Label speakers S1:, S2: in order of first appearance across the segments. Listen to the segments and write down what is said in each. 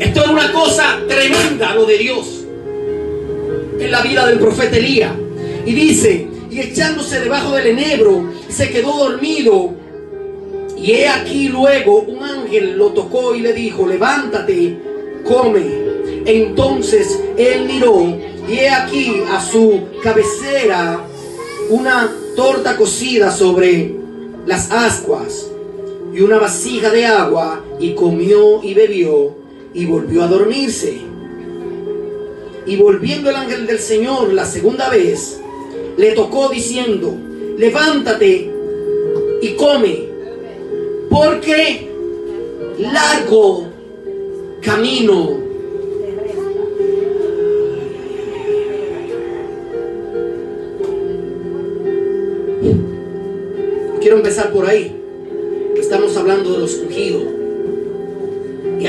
S1: Esto era una cosa tremenda lo de Dios en la vida del profeta Elías. Y dice, y echándose debajo del enebro, se quedó dormido. Y he aquí luego un ángel lo tocó y le dijo, levántate, come. Entonces él miró y he aquí a su cabecera una torta cocida sobre las ascuas y una vasija de agua y comió y bebió y volvió a dormirse. Y volviendo el ángel del Señor la segunda vez, le tocó diciendo, levántate y come, porque largo camino Quiero empezar por ahí. Estamos hablando de los ungidos.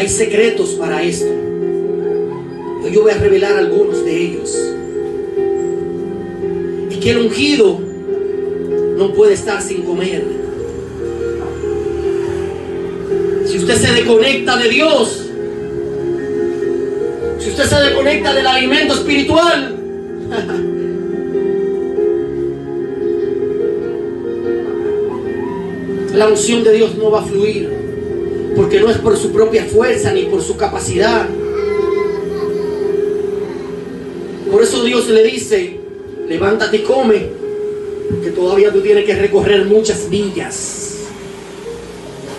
S1: Hay secretos para esto. Yo voy a revelar algunos de ellos. Y que el ungido no puede estar sin comer. Si usted se desconecta de Dios, si usted se desconecta del alimento espiritual, la unción de Dios no va a fluir. Porque no es por su propia fuerza ni por su capacidad. Por eso Dios le dice, levántate y come, que todavía tú tienes que recorrer muchas villas.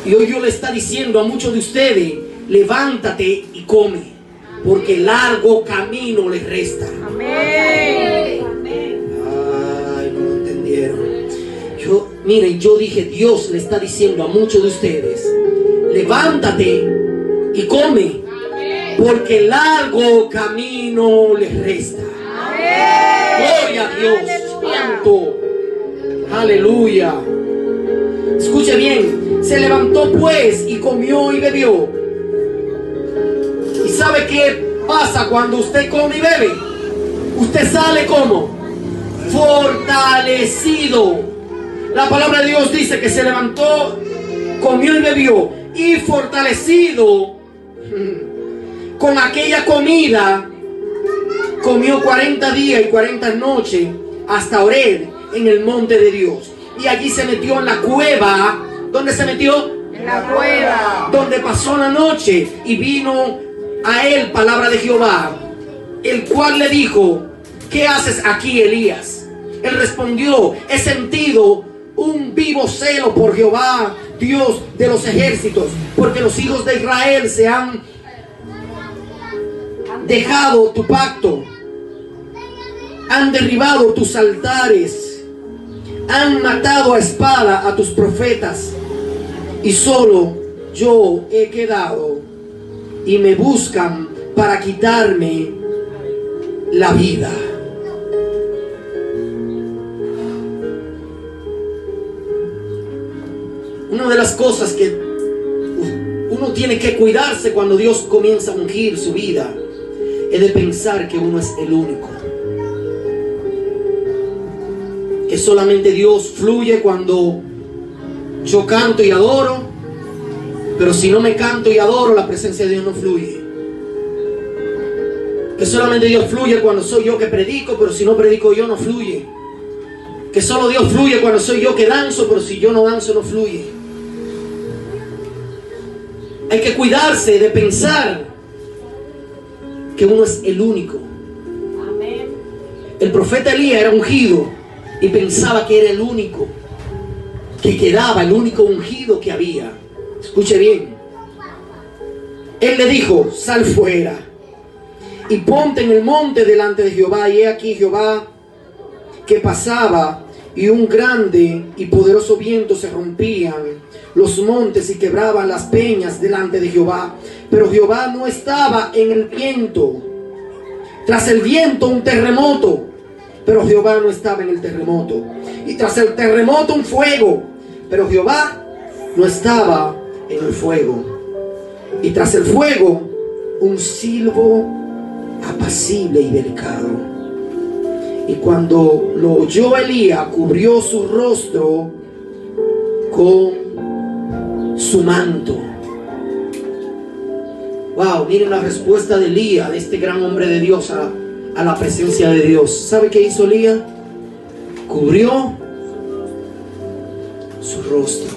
S1: Y hoy Dios le está diciendo a muchos de ustedes, levántate y come, porque largo camino les resta. Amén. Ay, no lo entendieron. Yo, miren, yo dije, Dios le está diciendo a muchos de ustedes, levántate y come, porque largo camino les resta. Gloria a Dios. Santo. Aleluya. Escuche bien. Se levantó pues y comió y bebió. ¿Y sabe qué pasa cuando usted come y bebe? Usted sale como fortalecido. La palabra de Dios dice que se levantó, comió y bebió. Y fortalecido con aquella comida comió 40 días y 40 noches hasta Oreb en el monte de Dios. Y allí se metió en la cueva. ¿Dónde se metió?
S2: En la cueva.
S1: Donde pasó la noche y vino a él palabra de Jehová, el cual le dijo, ¿qué haces aquí, Elías? Él respondió, he sentido un vivo celo por Jehová, Dios de los ejércitos, porque los hijos de Israel se han dejado tu pacto, han derribado tus altares, han matado a espada a tus profetas, y solo yo he quedado, y me buscan para quitarme la vida. De las cosas que uno tiene que cuidarse cuando Dios comienza a ungir su vida es de pensar que uno es el único. Que solamente Dios fluye cuando yo canto y adoro, pero si no me canto y adoro, la presencia de Dios no fluye. Que solamente Dios fluye cuando soy yo que predico, pero si no predico yo no fluye. Que solo Dios fluye cuando soy yo que danzo, pero si yo no danzo no fluye. Hay que cuidarse de pensar que uno es el único. El profeta Elías era ungido y pensaba que era el único, que quedaba, el único ungido que había. Escuche bien. Él le dijo, sal fuera y ponte en el monte delante de Jehová. Y he aquí Jehová que pasaba y un grande y poderoso viento se rompían los montes y quebraban las peñas delante de Jehová. Pero Jehová no estaba en el viento. Tras el viento un terremoto, pero Jehová no estaba en el terremoto. Y tras el terremoto un fuego, pero Jehová no estaba en el fuego. Y tras el fuego un silbo apacible y delicado. Y cuando lo oyó Elías, cubrió su rostro con su manto. Wow, miren la respuesta de Elías, de este gran hombre de Dios, a, a la presencia de Dios. ¿Sabe qué hizo Elías? Cubrió su rostro.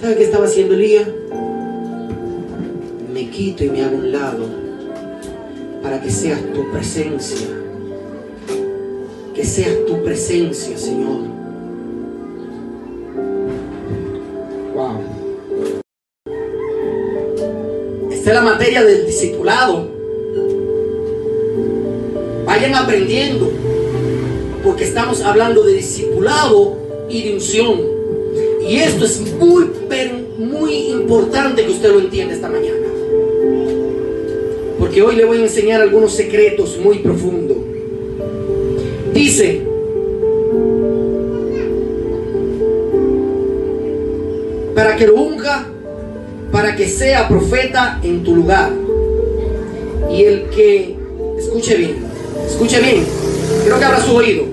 S1: ¿Sabe qué estaba haciendo Elías? Me quito y me hago un lado para que seas tu presencia. Que seas tu presencia, Señor. Wow. Esta es la materia del discipulado. Vayan aprendiendo, porque estamos hablando de discipulado y de unción. Y esto es muy, muy importante que usted lo entienda esta mañana. Porque hoy le voy a enseñar algunos secretos muy profundos. Dice, para que lo unja, para que sea profeta en tu lugar. Y el que, escuche bien, escuche bien, creo que abra su oído.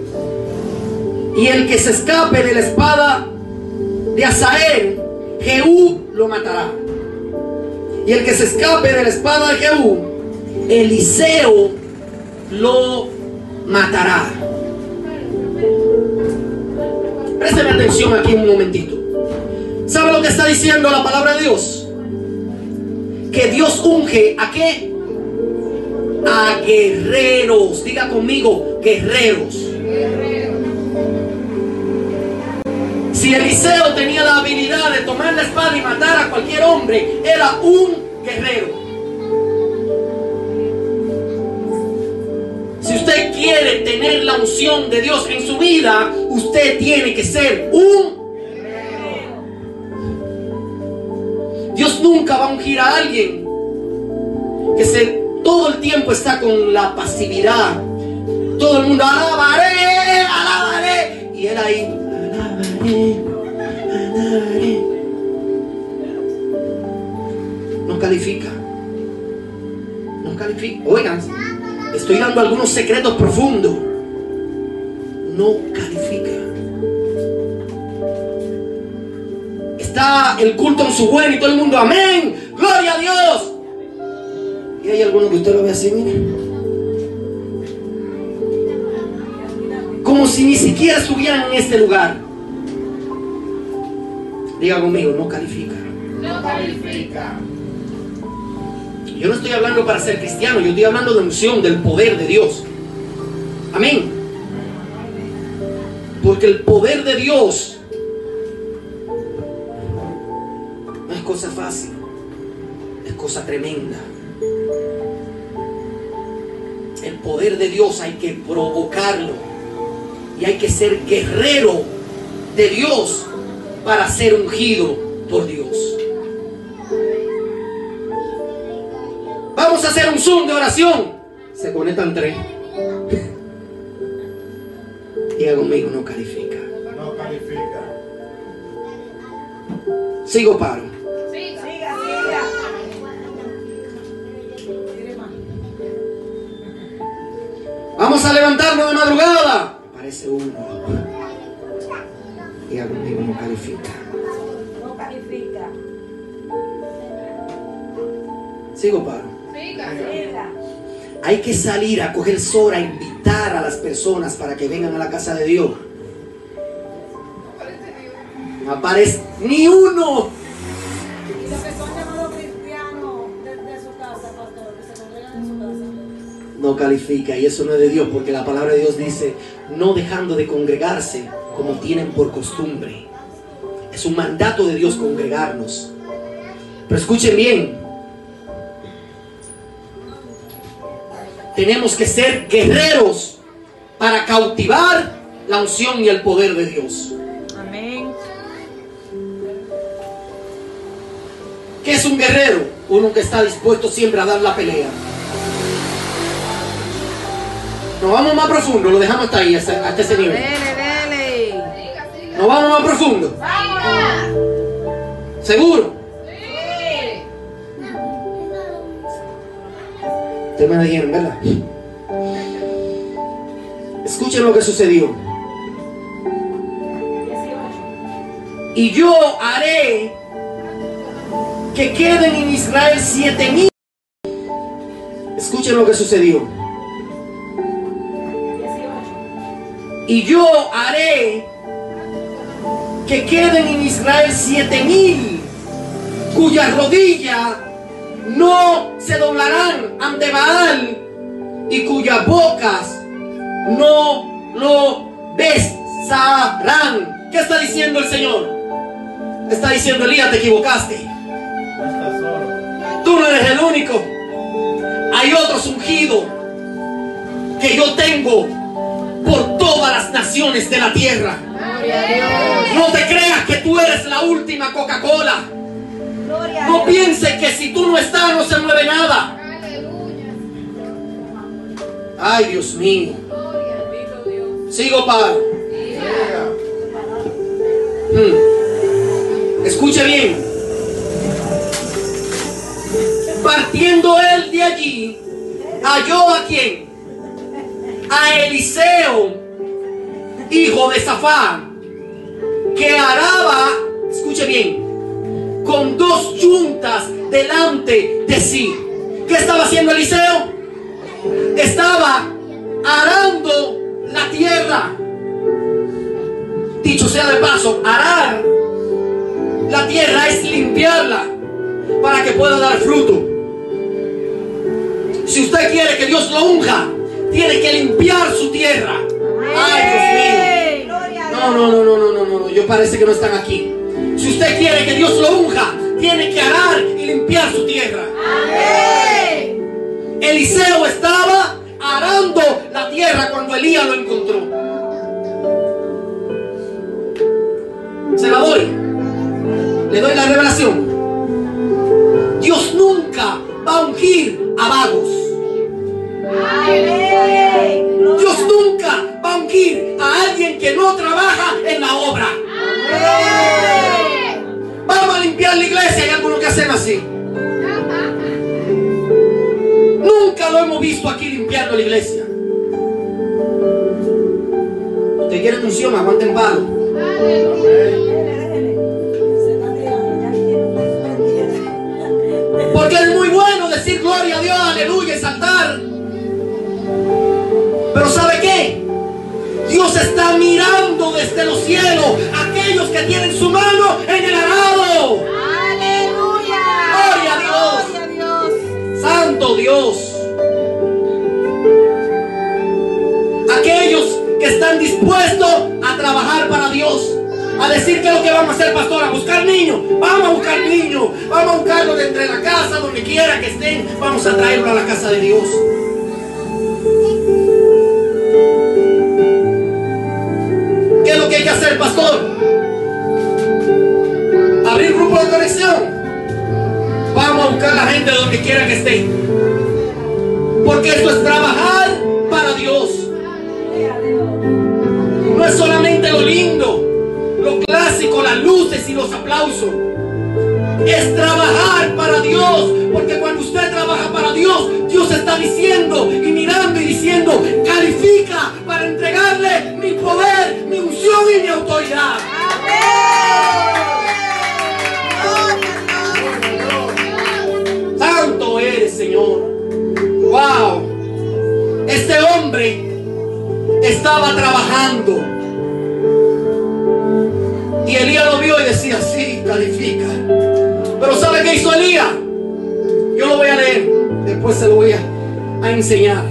S1: Y el que se escape de la espada de Asael, Jehú lo matará. Y el que se escape de la espada de Jehú, Eliseo lo matará. Présteme atención aquí un momentito. ¿Sabe lo que está diciendo la palabra de Dios? Que Dios unge a qué? A guerreros. Diga conmigo, guerreros. Si Eliseo tenía la habilidad de tomar la espada y matar a cualquier hombre, era un guerrero. Si usted quiere tener la unción de Dios en su vida, usted tiene que ser un Dios nunca va a ungir a alguien que se, todo el tiempo está con la pasividad. Todo el mundo alabaré, alabaré. Y él ahí. No califica. No califica. Oigan, estoy dando algunos secretos profundos. No califica. Está el culto en su buen y todo el mundo, amén, gloria a Dios. Y hay algunos que usted lo ve así, mire. Como si ni siquiera estuvieran en este lugar. Diga conmigo, no califica.
S2: No califica.
S1: Yo no estoy hablando para ser cristiano, yo estoy hablando de unción, del poder de Dios. Amén. Porque el poder de Dios no es cosa fácil, es cosa tremenda. El poder de Dios hay que provocarlo y hay que ser guerrero de Dios para ser ungido por Dios. Vamos a hacer un zoom de oración. Se conectan tres. Diga conmigo, no califica.
S2: No califica.
S1: Sigo paro.
S2: Siga.
S3: Siga, siga.
S1: Vamos a levantarnos de madrugada. Aparece uno. Diga conmigo, no califica.
S3: No califica.
S1: Sigo paro. Hay que salir a coger sol, a invitar a las personas para que vengan a la casa de Dios. No aparece ni uno. No califica y eso no es de Dios porque la palabra de Dios dice no dejando de congregarse como tienen por costumbre. Es un mandato de Dios congregarnos. Pero escuchen bien. Tenemos que ser guerreros para cautivar la unción y el poder de Dios.
S3: Amén.
S1: ¿Qué es un guerrero? Uno que está dispuesto siempre a dar la pelea. Nos vamos más profundo, lo dejamos hasta ahí, hasta, hasta ese nivel.
S3: Dele, dele.
S1: Nos vamos más profundo. ¿Seguro? Escuchen lo que sucedió.
S3: 18.
S1: Y yo haré que queden en Israel siete mil. Escuchen lo que sucedió.
S3: 18.
S1: Y yo haré que queden en Israel siete mil cuyas rodillas no se doblarán ante Baal y cuyas bocas no lo besarán. ¿Qué está diciendo el Señor? Está diciendo Elías, te equivocaste. Tú no eres el único. Hay otros ungidos que yo tengo por todas las naciones de la tierra. No te creas que tú eres la última Coca-Cola. No
S3: Dios.
S1: pienses que si tú no estás no se mueve nada. Ay, Dios mío. Sigo para. Hmm. Escuche bien. Partiendo él de allí, halló a quién? A Eliseo, hijo de Zafán, que araba, escuche bien, con dos yuntas delante de sí. ¿Qué estaba haciendo Eliseo? Estaba arando la tierra. Dicho sea de paso, arar la tierra es limpiarla para que pueda dar fruto. Si usted quiere que Dios lo unja, tiene que limpiar su tierra. Ay, Dios mío. No, no, no, no, no, no, no. Yo parece que no están aquí. Si usted quiere que Dios lo unja, tiene que arar y limpiar su tierra. Eliseo estaba arando la tierra cuando Elías lo encontró. Se la doy. Le doy la revelación. Dios nunca va a ungir a vagos.
S3: Amén.
S1: Dios nunca va a ungir a alguien que no trabaja en la obra. Limpiar la iglesia. Hay algunos que hacen así. Nunca lo hemos visto aquí limpiando la iglesia. Usted quiere unción, aguanten palo. Porque es muy bueno decir gloria a Dios, aleluya, y saltar. Pero ¿sabe qué? Dios está mirando desde los cielos a aquellos que tienen su mano en el arado. Dios. Aquellos que están dispuestos a trabajar para Dios. A decir que lo que vamos a hacer, pastor, a buscar niños. Vamos a buscar niños. Vamos a buscarlos de entre la casa, donde quiera que estén. Vamos a traerlos a la casa de Dios. ¿Qué es lo que hay que hacer, pastor? Abrir grupo de conexión. Vamos a buscar a la gente donde quiera que estén. Porque esto es trabajar para Dios. No es solamente lo lindo, lo clásico, las luces y los aplausos. Es trabajar para Dios. Porque cuando usted trabaja para Dios, Dios está diciendo y mirando y diciendo, califica para entregarle mi poder, mi unción y mi autoridad. Santo eres, Señor. Wow. Este hombre estaba trabajando. Y Elías lo vio y decía, sí, califica. Pero ¿sabe qué hizo Elías? Yo lo voy a leer. Después se lo voy a, a enseñar.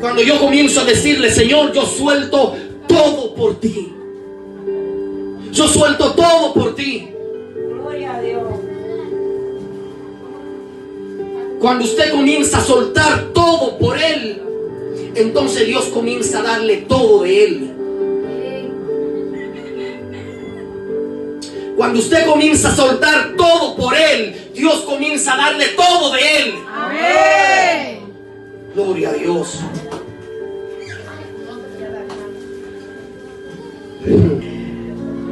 S1: Cuando yo comienzo a decirle, Señor, yo suelto todo por ti. Yo suelto todo por ti.
S3: Gloria a Dios.
S1: Cuando usted comienza a soltar todo por Él, entonces Dios comienza a darle todo de Él. Cuando usted comienza a soltar todo por Él, Dios comienza a darle todo de Él.
S3: Amén.
S1: Gloria a Dios.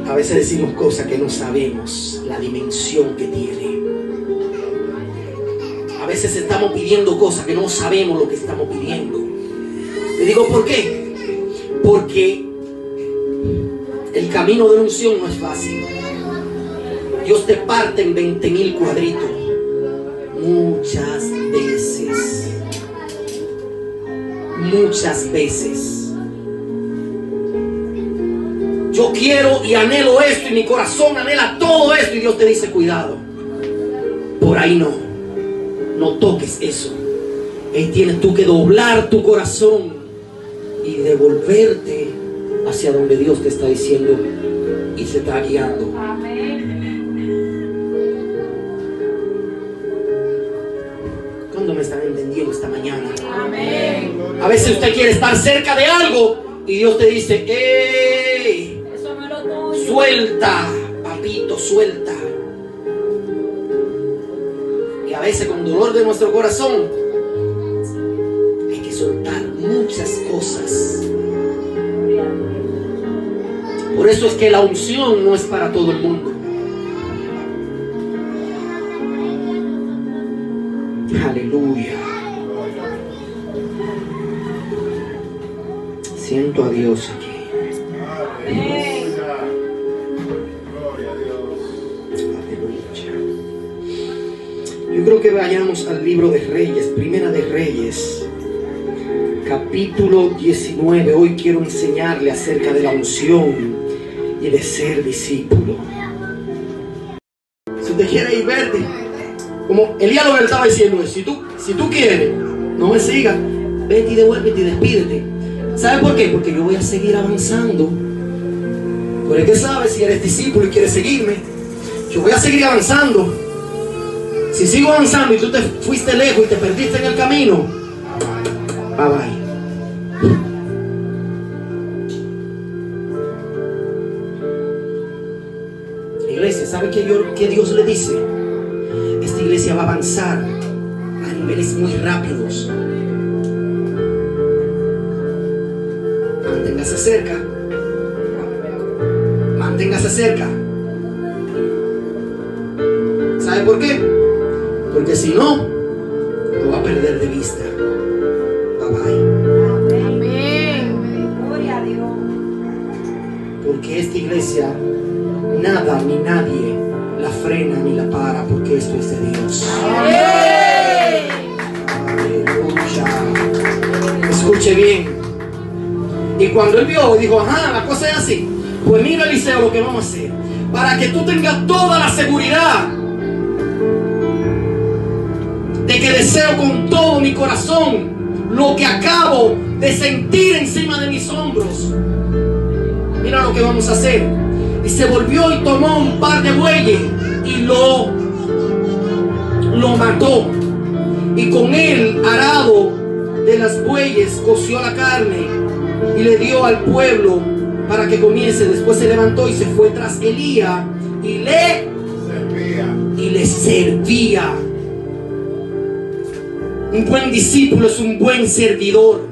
S1: A veces decimos cosas que no sabemos la dimensión que tiene. A veces estamos pidiendo cosas que no sabemos lo que estamos pidiendo. Le digo, ¿por qué? Porque el camino de unción no es fácil. Dios te parte en 20 mil cuadritos. Muchas veces. Muchas veces. Yo quiero y anhelo esto y mi corazón anhela todo esto y Dios te dice, cuidado. Por ahí no. No toques eso. Ahí tienes tú que doblar tu corazón y devolverte hacia donde Dios te está diciendo y se está guiando. ¿Cuándo me están entendiendo esta mañana? A veces usted quiere estar cerca de algo y Dios te dice, ¡Ey! Suelta, papito, suelta. Y a veces con dolor de nuestro corazón hay que soltar muchas cosas. Por eso es que la unción no es para todo el mundo. Aleluya. Siento a Dios aquí. Yo creo que vayamos al libro de Reyes, Primera de Reyes, capítulo 19. Hoy quiero enseñarle acerca de la unción y de ser discípulo. Si usted quiere ir verde, como Elías lo que estaba diciendo, si tú, si tú quieres, no me sigas, vete y devuélvete y despídete. ¿Sabe por qué? Porque yo voy a seguir avanzando. Pero es que sabes si eres discípulo y quieres seguirme, yo voy a seguir avanzando. Si sigo avanzando y tú te fuiste lejos y te perdiste en el camino, bye bye. Iglesia, ¿sabe qué, yo- qué Dios le dice? Esta iglesia va a avanzar a niveles muy rápidos. Manténgase cerca. Manténgase cerca. ¿Sabe por qué? Porque si no, lo va a perder de vista. Bye bye.
S3: Gloria a Dios.
S1: Porque esta iglesia, nada ni nadie la frena ni la para, porque esto es de Dios. Aleluya. Escuche bien. Y cuando él vio, dijo, ajá, la cosa es así. Pues mira, Eliseo, lo que vamos a hacer. Para que tú tengas toda la seguridad deseo con todo mi corazón lo que acabo de sentir encima de mis hombros. Mira lo que vamos a hacer. Y se volvió y tomó un par de bueyes y lo, lo mató. Y con él, arado de las bueyes, coció la carne y le dio al pueblo para que comiese. Después se levantó y se fue tras Elías y le,
S2: Servía.
S1: y le servía. Un buen discípulo es un buen servidor.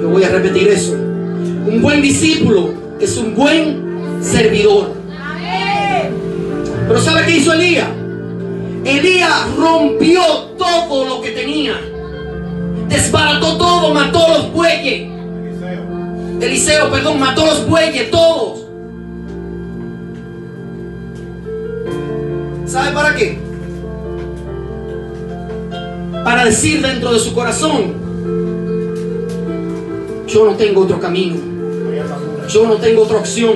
S1: Yo voy a repetir eso. Un buen discípulo es un buen servidor. Pero ¿sabe qué hizo Elías? Elías rompió todo lo que tenía. Desbarató todo, mató los bueyes.
S2: Eliseo.
S1: Perdón, mató los bueyes, todos. ¿Sabe para qué? Para decir dentro de su corazón, yo no tengo otro camino, yo no tengo otra opción,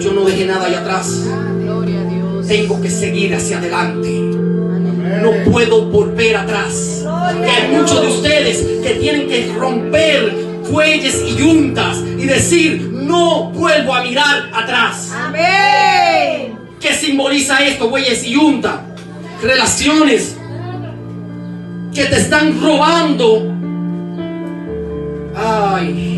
S1: yo no dejé nada allá atrás, tengo que seguir hacia adelante. No puedo volver atrás. Que hay muchos de ustedes que tienen que romper fuelles y yuntas y decir, no vuelvo a mirar atrás.
S3: Amén.
S1: ¿Qué simboliza esto, bueyes y yunta? Relaciones que te están robando. Ay.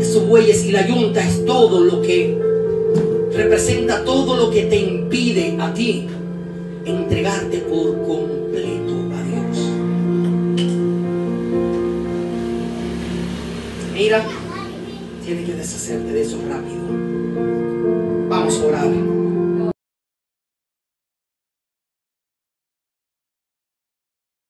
S1: Esos bueyes y la yunta es todo lo que representa todo lo que te impide a ti